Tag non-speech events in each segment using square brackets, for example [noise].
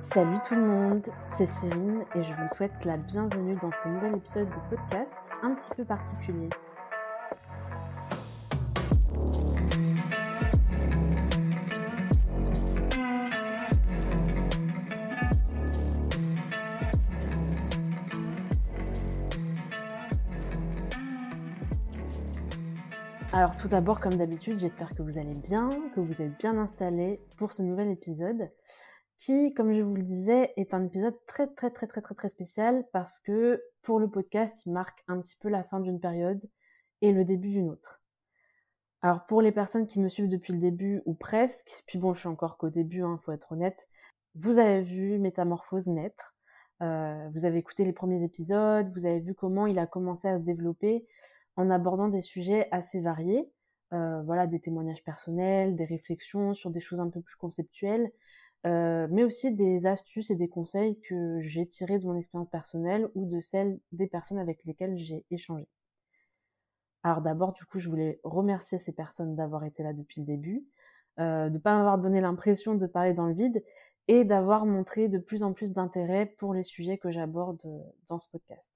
Salut tout le monde, c'est Cyrine et je vous souhaite la bienvenue dans ce nouvel épisode de podcast un petit peu particulier. Alors tout d'abord, comme d'habitude, j'espère que vous allez bien, que vous êtes bien installés pour ce nouvel épisode qui, comme je vous le disais, est un épisode très très très très très très spécial parce que pour le podcast, il marque un petit peu la fin d'une période et le début d'une autre. Alors pour les personnes qui me suivent depuis le début ou presque, puis bon, je suis encore qu'au début, hein, faut être honnête, vous avez vu Métamorphose naître, euh, vous avez écouté les premiers épisodes, vous avez vu comment il a commencé à se développer en abordant des sujets assez variés, euh, voilà, des témoignages personnels, des réflexions sur des choses un peu plus conceptuelles, euh, mais aussi des astuces et des conseils que j'ai tirés de mon expérience personnelle ou de celle des personnes avec lesquelles j'ai échangé. Alors d'abord, du coup, je voulais remercier ces personnes d'avoir été là depuis le début, euh, de ne pas m'avoir donné l'impression de parler dans le vide et d'avoir montré de plus en plus d'intérêt pour les sujets que j'aborde dans ce podcast.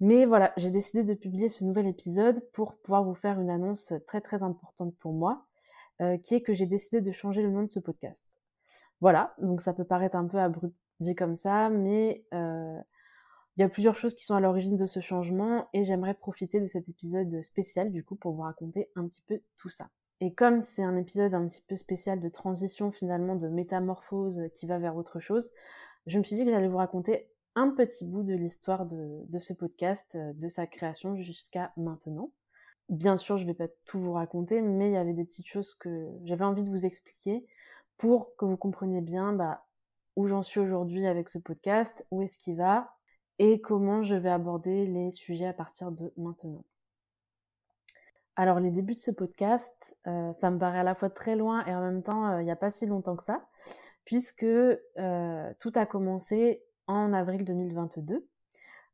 Mais voilà, j'ai décidé de publier ce nouvel épisode pour pouvoir vous faire une annonce très très importante pour moi, euh, qui est que j'ai décidé de changer le nom de ce podcast. Voilà, donc ça peut paraître un peu abrupt dit comme ça, mais euh, il y a plusieurs choses qui sont à l'origine de ce changement et j'aimerais profiter de cet épisode spécial du coup pour vous raconter un petit peu tout ça. Et comme c'est un épisode un petit peu spécial de transition finalement, de métamorphose qui va vers autre chose, je me suis dit que j'allais vous raconter un petit bout de l'histoire de, ce podcast, euh, de sa création jusqu'à maintenant. Bien sûr, je ne vais pas tout vous raconter, mais il y avait des petites choses que j'avais envie de vous expliquer pour que vous compreniez bien bah, où j'en suis aujourd'hui avec ce podcast, où est-ce qu'il va et comment je vais aborder les sujets à partir de maintenant. Alors les débuts de ce podcast, euh, ça me paraît à la fois très loin et en même temps euh, il n'y a pas si longtemps que ça, puisque tout a commencé en avril 2022.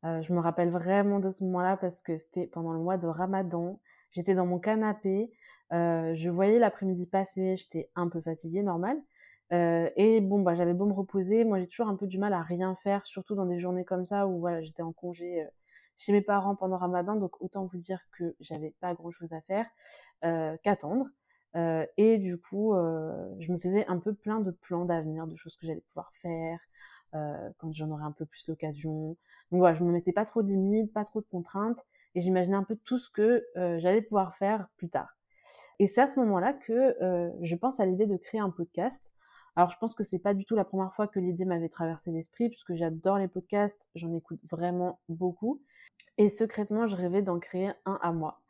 Euh, je me rappelle vraiment de ce moment-là parce que c'était pendant le mois de Ramadan. J'étais dans mon canapé, euh, je voyais l'après-midi passer, j'étais un peu fatiguée, normal. Euh, et bon, bah, j'avais beau me reposer, moi j'ai toujours un peu du mal à rien faire, surtout dans des journées comme ça où voilà, j'étais en congé chez mes parents pendant Ramadan, donc autant vous dire que j'avais pas grand-chose à faire qu'attendre. et du coup, je me faisais un peu plein de plans d'avenir, de choses que j'allais pouvoir faire, euh, quand j'en aurais un peu plus l'occasion. Donc voilà, je me mettais pas trop de limites, pas trop de contraintes, et j'imaginais un peu tout ce que euh, j'allais pouvoir faire plus tard. Et c'est à ce moment-là que euh, je pense à l'idée de créer un podcast. Alors je pense que c'est pas du tout la première fois que l'idée m'avait traversé l'esprit, puisque j'adore les podcasts, j'en écoute vraiment beaucoup. Et secrètement, je rêvais d'en créer un à moi.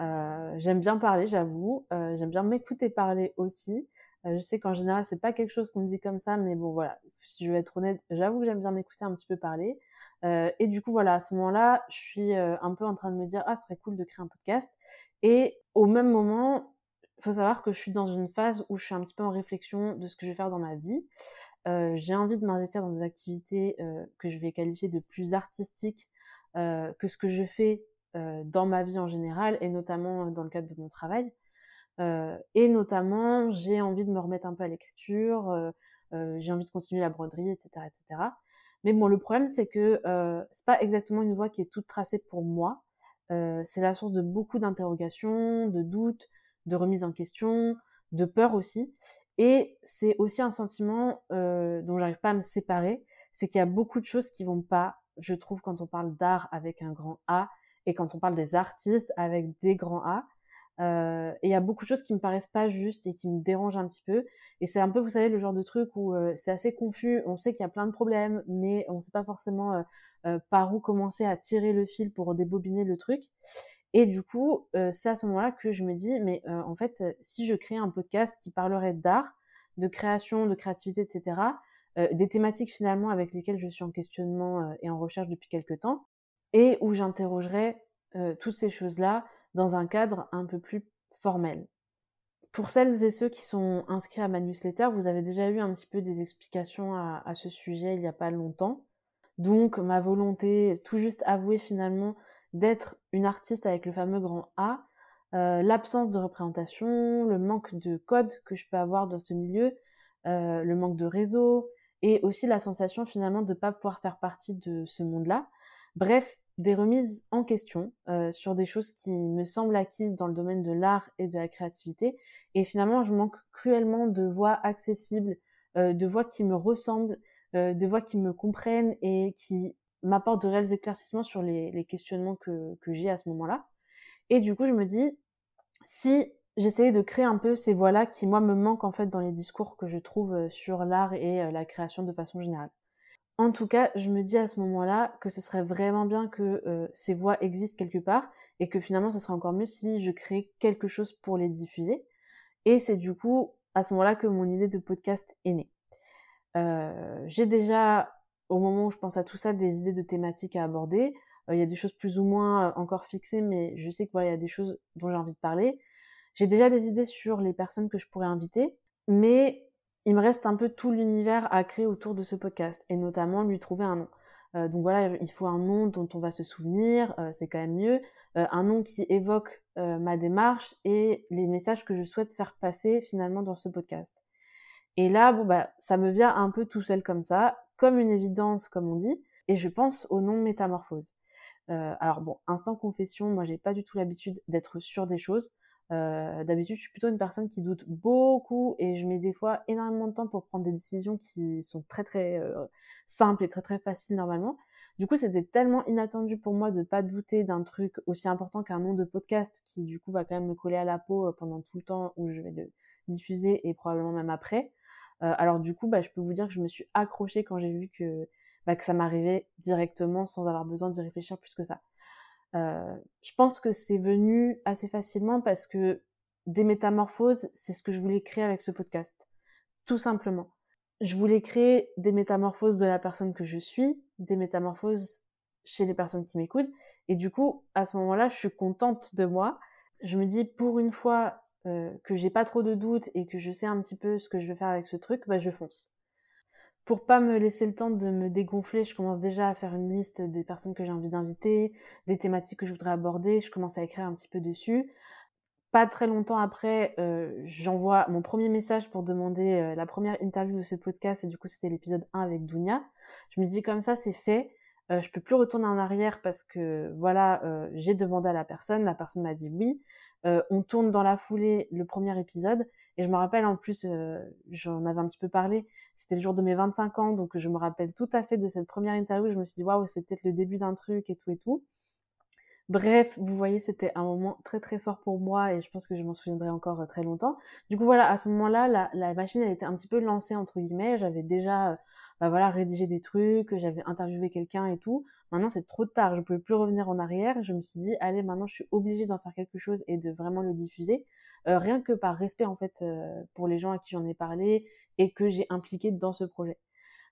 Euh, j'aime bien parler, j'avoue. Euh, j'aime bien m'écouter parler aussi. Euh, je sais qu'en général, c'est pas quelque chose qu'on me dit comme ça, mais bon, voilà. Si je veux être honnête, j'avoue que j'aime bien m'écouter un petit peu parler. Euh, et du coup, voilà, à ce moment-là, je suis euh, un peu en train de me dire, ah, ce serait cool de créer un podcast. Et au même moment, il faut savoir que je suis dans une phase où je suis un petit peu en réflexion de ce que je vais faire dans ma vie. J'ai envie de m'investir dans des activités que je vais qualifier de plus artistiques que ce que je fais dans ma vie en général, et notamment dans le cadre de mon travail. Euh, et notamment, j'ai envie de me remettre un peu à l'écriture, euh, euh, j'ai envie de continuer la broderie, etc., etc. Mais bon, le problème, c'est que euh, c'est pas exactement une voie qui est toute tracée pour moi. C'est la source de beaucoup d'interrogations, de doutes, de remises en question, de peur aussi. Et c'est aussi un sentiment euh, dont j'arrive pas à me séparer, c'est qu'il y a beaucoup de choses qui vont pas, je trouve, quand on parle d'art avec un grand A et quand on parle des artistes avec des grands A. Euh, et il y a beaucoup de choses qui me paraissent pas justes et qui me dérangent un petit peu. Et c'est un peu, vous savez, le genre de truc où euh, c'est assez confus. On sait qu'il y a plein de problèmes, mais on sait pas forcément euh, par où commencer à tirer le fil pour débobiner le truc. Et du coup, c'est à ce moment-là que je me dis, mais en fait, si je crée un podcast qui parlerait d'art, de création, de créativité, etc., des thématiques finalement avec lesquelles je suis en questionnement et en recherche depuis quelques temps, et où j'interrogerais toutes ces choses-là dans un cadre un peu plus formel. Pour celles et ceux qui sont inscrits à ma newsletter, vous avez déjà eu un petit peu des explications à, ce sujet il n'y a pas longtemps. Donc ma volonté, tout juste avouée finalement, d'être une artiste avec le fameux grand A, euh, l'absence de représentation, le manque de code que je peux avoir dans ce milieu, le manque de réseau et aussi la sensation finalement de ne pas pouvoir faire partie de ce monde-là. Bref, des remises en question euh, sur des choses qui me semblent acquises dans le domaine de l'art et de la créativité. Et finalement, je manque cruellement de voix accessibles, euh, de voix qui me ressemblent, euh, de voix qui me comprennent et qui m'apportent de réels éclaircissements sur les, questionnements que, que j'ai à ce moment-là. Et du coup, je me dis, si j'essayais de créer un peu ces voix-là qui, moi, me manquent en fait dans les discours que je trouve sur l'art et la création de façon générale. En tout cas, je me dis à ce moment-là que ce serait vraiment bien que euh, ces voix existent quelque part et que finalement ce serait encore mieux si je créais quelque chose pour les diffuser. Et c'est du coup à ce moment-là que mon idée de podcast est née. Euh, j'ai déjà, au moment où je pense à tout ça, des idées de thématiques à aborder. Euh, il y a des choses plus ou moins encore fixées, mais je sais qu'il voilà, y a des choses dont j'ai envie de parler. J'ai déjà des idées sur les personnes que je pourrais inviter, mais il me reste un peu tout l'univers à créer autour de ce podcast et notamment lui trouver un nom. Euh, donc voilà, il faut un nom dont on va se souvenir, euh, c'est quand même mieux, euh, un nom qui évoque ma démarche et les messages que je souhaite faire passer finalement dans ce podcast. Et là, bon bah, ça me vient un peu tout seul comme ça, comme une évidence, comme on dit, et je pense au nom métamorphose. alors bon, instant confession, moi j'ai pas du tout l'habitude d'être sûr des choses. Euh, d'habitude, je suis plutôt une personne qui doute beaucoup et je mets des fois énormément de temps pour prendre des décisions qui sont très très euh, simples et très très faciles normalement. Du coup, c'était tellement inattendu pour moi de pas douter d'un truc aussi important qu'un nom de podcast qui du coup va quand même me coller à la peau euh, pendant tout le temps où je vais le diffuser et probablement même après. alors du coup, bah, je peux vous dire que je me suis accrochée quand j'ai vu que, bah, que ça m'arrivait directement sans avoir besoin d'y réfléchir plus que ça. Euh, je pense que c'est venu assez facilement parce que des métamorphoses, c'est ce que je voulais créer avec ce podcast. Tout simplement. Je voulais créer des métamorphoses de la personne que je suis, des métamorphoses chez les personnes qui m'écoutent. Et du coup, à ce moment-là, je suis contente de moi. Je me dis, pour une fois euh, que j'ai pas trop de doutes et que je sais un petit peu ce que je vais faire avec ce truc, bah, je fonce pour pas me laisser le temps de me dégonfler, je commence déjà à faire une liste des personnes que j'ai envie d'inviter, des thématiques que je voudrais aborder, je commence à écrire un petit peu dessus. Pas très longtemps après, euh, j'envoie mon premier message pour demander euh, la première interview de ce podcast, et du coup c'était l'épisode 1 avec Dounia. Je me dis comme ça c'est fait, euh, je peux plus retourner en arrière parce que voilà, j'ai demandé à la personne, la personne m'a dit oui. On tourne dans la foulée le premier épisode et je me rappelle en plus, j'en avais un petit peu parlé, c'était le jour de mes 25 ans, donc je me rappelle tout à fait de cette première interview. Je me suis dit waouh, c'est peut-être le début d'un truc et tout et tout. Bref, vous voyez, c'était un moment très très fort pour moi et je pense que je m'en souviendrai encore très longtemps. Du coup voilà, à ce moment-là, la, machine elle était un petit peu lancée entre guillemets. J'avais déjà bah voilà, rédiger des trucs, j'avais interviewé quelqu'un et tout. Maintenant, c'est trop tard, je pouvais plus revenir en arrière. Je me suis dit, allez, maintenant, je suis obligée d'en faire quelque chose et de vraiment le diffuser, euh, rien que par respect en fait euh, pour les gens à qui j'en ai parlé et que j'ai impliqué dans ce projet.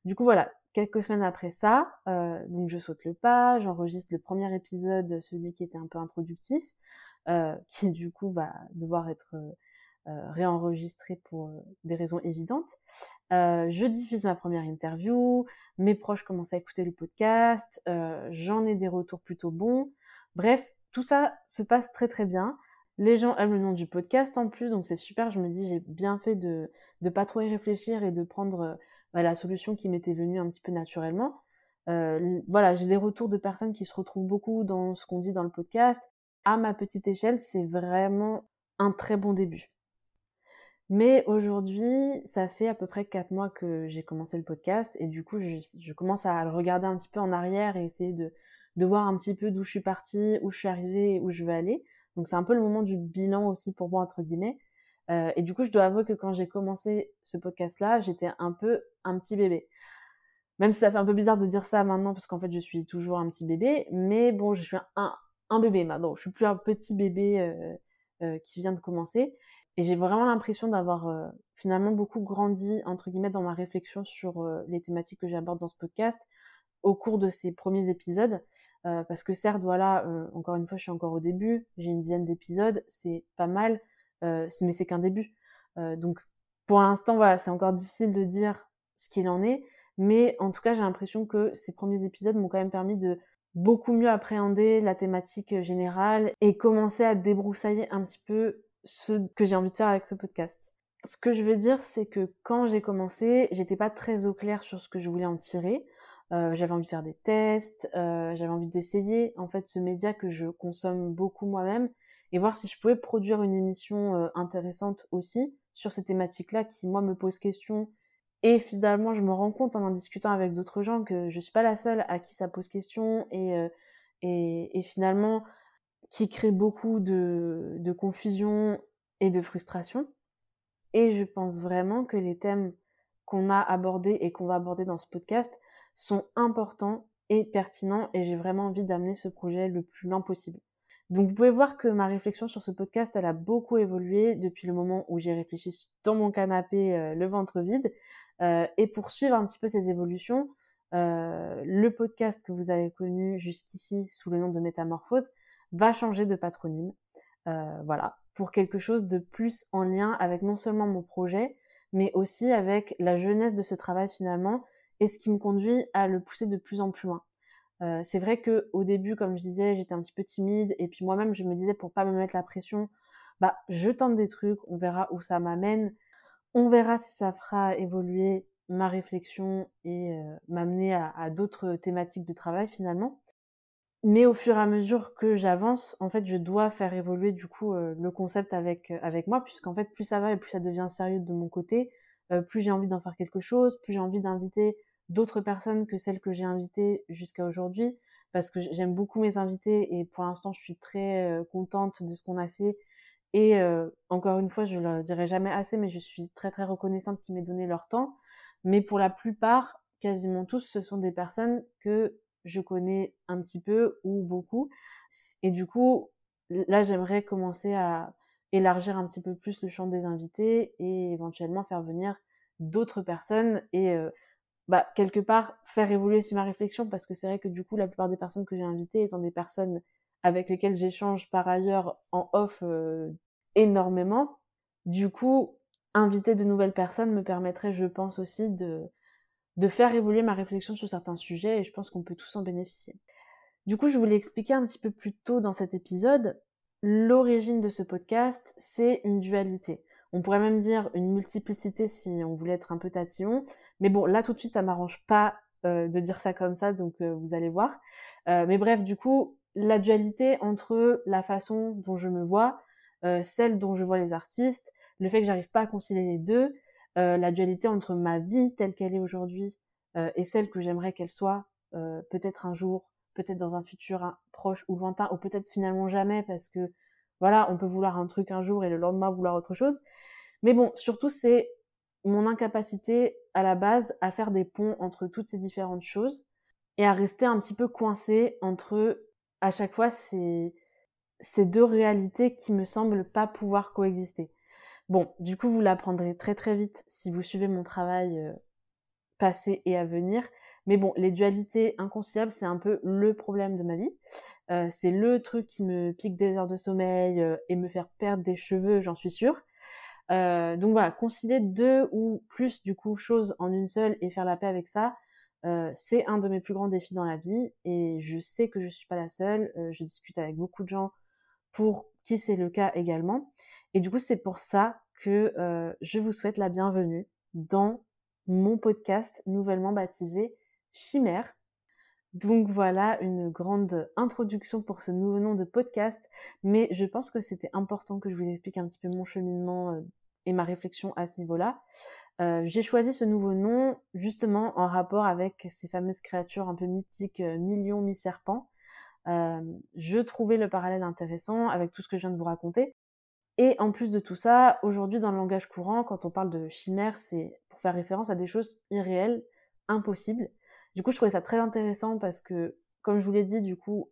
Du coup, voilà, quelques semaines après ça, euh, donc je saute le pas, j'enregistre le premier épisode, celui qui était un peu introductif, [laughs] qui du coup va devoir être réenregistré pour des raisons évidentes. Je diffuse ma première interview, mes proches commencent à écouter le podcast, j'en ai des retours plutôt bons. Bref, tout ça se passe très très bien. Les gens aiment le nom du podcast en plus, donc c'est super. Je me dis, j'ai bien fait de ne pas trop y réfléchir et de prendre bah, la solution qui m'était venue un petit peu naturellement. voilà, j'ai des retours de personnes qui se retrouvent beaucoup dans ce qu'on dit dans le podcast. À ma petite échelle, c'est vraiment un très bon début. Mais aujourd'hui, ça fait à peu près quatre mois que j'ai commencé le podcast et du coup, je, commence à le regarder un petit peu en arrière et essayer de, de voir un petit peu d'où je suis partie, où je suis arrivée, où je vais aller. Donc c'est un peu le moment du bilan aussi pour moi, entre guillemets. Euh, et du coup, je dois avouer que quand j'ai commencé ce podcast-là, j'étais un peu un petit bébé. Même si ça fait un peu bizarre de dire ça maintenant, parce qu'en fait, je suis toujours un petit bébé. Mais bon, je suis un, un bébé maintenant. Je suis plus un petit bébé euh, euh, qui vient de commencer. Et j'ai vraiment l'impression d'avoir finalement beaucoup grandi, entre guillemets, dans ma réflexion sur les thématiques que j'aborde dans ce podcast au cours de ces premiers épisodes. Euh, parce que certes, voilà, encore une fois, je suis encore au début, j'ai une dizaine d'épisodes, c'est pas mal, mais c'est qu'un début. donc pour l'instant, voilà, c'est encore difficile de dire ce qu'il en est, mais en tout cas, j'ai l'impression que ces premiers épisodes m'ont quand même permis de beaucoup mieux appréhender la thématique générale et commencer à débroussailler un petit peu ce que j'ai envie de faire avec ce podcast. ce que je veux dire, c'est que quand j'ai commencé, j'étais pas très au clair sur ce que je voulais en tirer. Euh, j'avais envie de faire des tests, euh, j'avais envie d'essayer en fait ce média que je consomme beaucoup moi-même et voir si je pouvais produire une émission euh, intéressante aussi sur ces thématiques-là qui moi me posent question et finalement je me rends compte en en discutant avec d'autres gens que je suis pas la seule à qui ça pose question et et, finalement qui crée beaucoup de, de confusion et de frustration. Et je pense vraiment que les thèmes qu'on a abordés et qu'on va aborder dans ce podcast sont importants et pertinents et j'ai vraiment envie d'amener ce projet le plus loin possible. Donc vous pouvez voir que ma réflexion sur ce podcast, elle a beaucoup évolué depuis le moment où j'ai réfléchi dans mon canapé euh, le ventre vide. Euh, et pour suivre un petit peu ces évolutions, euh, le podcast que vous avez connu jusqu'ici sous le nom de Métamorphose va changer de patronyme. Voilà, pour quelque chose de plus en lien avec non seulement mon projet, mais aussi avec la jeunesse de ce travail finalement et ce qui me conduit à le pousser de plus en plus loin. Euh, c'est vrai que au début, comme je disais, j'étais un petit peu timide et puis moi-même je me disais pour pas me mettre la pression, bah je tente des trucs, on verra où ça m'amène, on verra si ça fera évoluer ma réflexion et euh, m'amener à, d'autres thématiques de travail finalement. Mais au fur et à mesure que j'avance, en fait, je dois faire évoluer du coup euh, le concept avec avec moi, puisqu'en fait, plus ça va et plus ça devient sérieux de mon côté, plus j'ai envie d'en faire quelque chose, plus j'ai envie d'inviter d'autres personnes que celles que j'ai invitées jusqu'à aujourd'hui parce que j'aime beaucoup mes invités et pour l'instant je suis très euh, contente de ce qu'on a fait. Et euh, encore une fois je le dirai jamais assez mais je suis très très reconnaissante qu'ils m'aient donné leur temps. Mais pour la plupart quasiment tous ce sont des personnes que je connais un petit peu ou beaucoup. Et du coup là j'aimerais commencer à élargir un petit peu plus le champ des invités et éventuellement faire venir d'autres personnes. Et euh, bah, quelque part, faire évoluer aussi ma réflexion, parce que c'est vrai que du coup, la plupart des personnes que j'ai invitées étant des personnes avec lesquelles j'échange par ailleurs en off euh, énormément, du coup, inviter de nouvelles personnes me permettrait, je pense aussi, de, de faire évoluer ma réflexion sur certains sujets, et je pense qu'on peut tous en bénéficier. Du coup, je voulais expliquer un petit peu plus tôt dans cet épisode, l'origine de ce podcast, c'est une dualité. On pourrait même dire une multiplicité si on voulait être un peu tatillon. Mais bon, là tout de suite, ça m'arrange pas euh, de dire ça comme ça, donc euh, vous allez voir. Euh, mais bref, du coup, la dualité entre la façon dont je me vois, celle dont je vois les artistes, le fait que j'arrive pas à concilier les deux, la dualité entre ma vie telle qu'elle est aujourd'hui et celle que j'aimerais qu'elle soit peut-être un jour, peut-être dans un futur proche ou lointain, ou peut-être finalement jamais parce que voilà, on peut vouloir un truc un jour et le lendemain vouloir autre chose. Mais bon, surtout, c'est mon incapacité à la base à faire des ponts entre toutes ces différentes choses et à rester un petit peu coincé entre à chaque fois ces, ces deux réalités qui me semblent pas pouvoir coexister. Bon, du coup, vous l'apprendrez très très vite si vous suivez mon travail euh, passé et à venir. Mais bon, les dualités inconciliables, c'est un peu le problème de ma vie. Euh, c'est le truc qui me pique des heures de sommeil euh, et me faire perdre des cheveux, j'en suis sûre. Euh, donc voilà, concilier deux ou plus du coup choses en une seule et faire la paix avec ça, c'est un de mes plus grands défis dans la vie et je sais que je suis pas la seule. je discute avec beaucoup de gens pour qui c'est le cas également. Et du coup, c'est pour ça que je vous souhaite la bienvenue dans mon podcast nouvellement baptisé Chimère. Donc voilà une grande introduction pour ce nouveau nom de podcast, mais je pense que c'était important que je vous explique un petit peu mon cheminement euh, et ma réflexion à ce niveau-là. Euh, j'ai choisi ce nouveau nom justement en rapport avec ces fameuses créatures un peu mythiques, euh, millions mi-serpents. je trouvais le parallèle intéressant avec tout ce que je viens de vous raconter. Et en plus de tout ça, aujourd'hui dans le langage courant, quand on parle de chimère, c'est pour faire référence à des choses irréelles, impossibles. Du coup, je trouvais ça très intéressant parce que, comme je vous l'ai dit, du coup,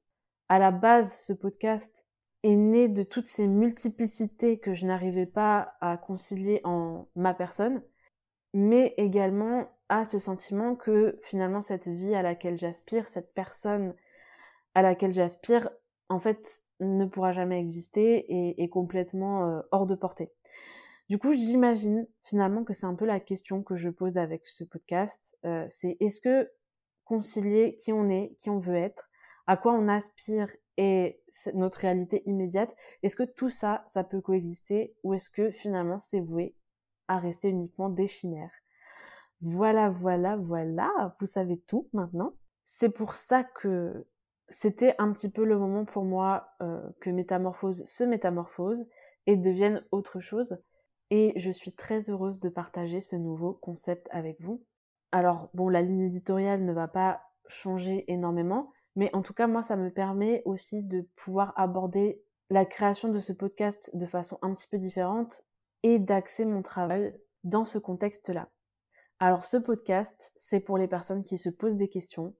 à la base, ce podcast est né de toutes ces multiplicités que je n'arrivais pas à concilier en ma personne, mais également à ce sentiment que finalement cette vie à laquelle j'aspire, cette personne à laquelle j'aspire, en fait, ne pourra jamais exister et est complètement euh, hors de portée. Du coup, j'imagine finalement que c'est un peu la question que je pose avec ce podcast. Euh, c'est est-ce que concilier qui on est, qui on veut être, à quoi on aspire et notre réalité immédiate, est-ce que tout ça, ça peut coexister ou est-ce que finalement c'est voué à rester uniquement des chimères? Voilà, voilà, voilà, vous savez tout maintenant. C'est pour ça que c'était un petit peu le moment pour moi euh, que Métamorphose se métamorphose et devienne autre chose. Et je suis très heureuse de partager ce nouveau concept avec vous. Alors, bon, la ligne éditoriale ne va pas changer énormément, mais en tout cas, moi, ça me permet aussi de pouvoir aborder la création de ce podcast de façon un petit peu différente et d'axer mon travail dans ce contexte-là. Alors ce podcast, c'est pour les personnes qui se posent des questions,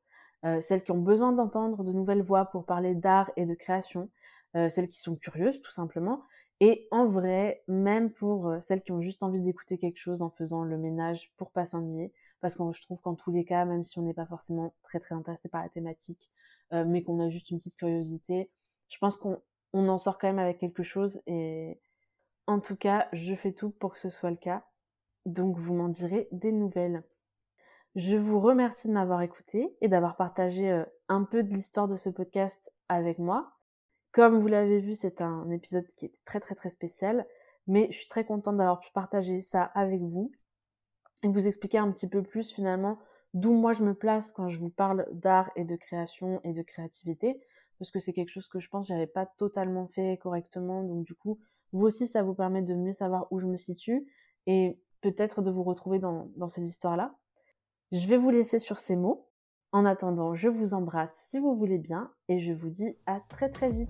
euh, celles qui ont besoin d'entendre de nouvelles voix pour parler d'art et de création, euh, celles qui sont curieuses tout simplement, et en vrai, même pour euh, celles qui ont juste envie d'écouter quelque chose en faisant le ménage pour pas s'ennuyer, parce que je trouve qu'en tous les cas, même si on n'est pas forcément très très intéressé par la thématique, mais qu'on a juste une petite curiosité, je pense qu'on en sort quand même avec quelque chose et en tout cas, je fais tout pour que ce soit le cas. Donc vous m'en direz des nouvelles. Je vous remercie de m'avoir écouté et d'avoir partagé euh, un peu de l'histoire de ce podcast avec moi. Comme vous l'avez vu, c'est un épisode qui était très très très spécial, mais je suis très contente d'avoir pu partager ça avec vous et vous expliquer un petit peu plus finalement d'où moi je me place quand je vous parle d'art et de création et de créativité, parce que c'est quelque chose que je pense que j'avais pas totalement fait correctement, donc du coup, vous aussi, ça vous permet de mieux savoir où je me situe et peut-être de vous retrouver dans, dans ces histoires-là. Je vais vous laisser sur ces mots. En attendant, je vous embrasse si vous voulez bien et je vous dis à très très vite.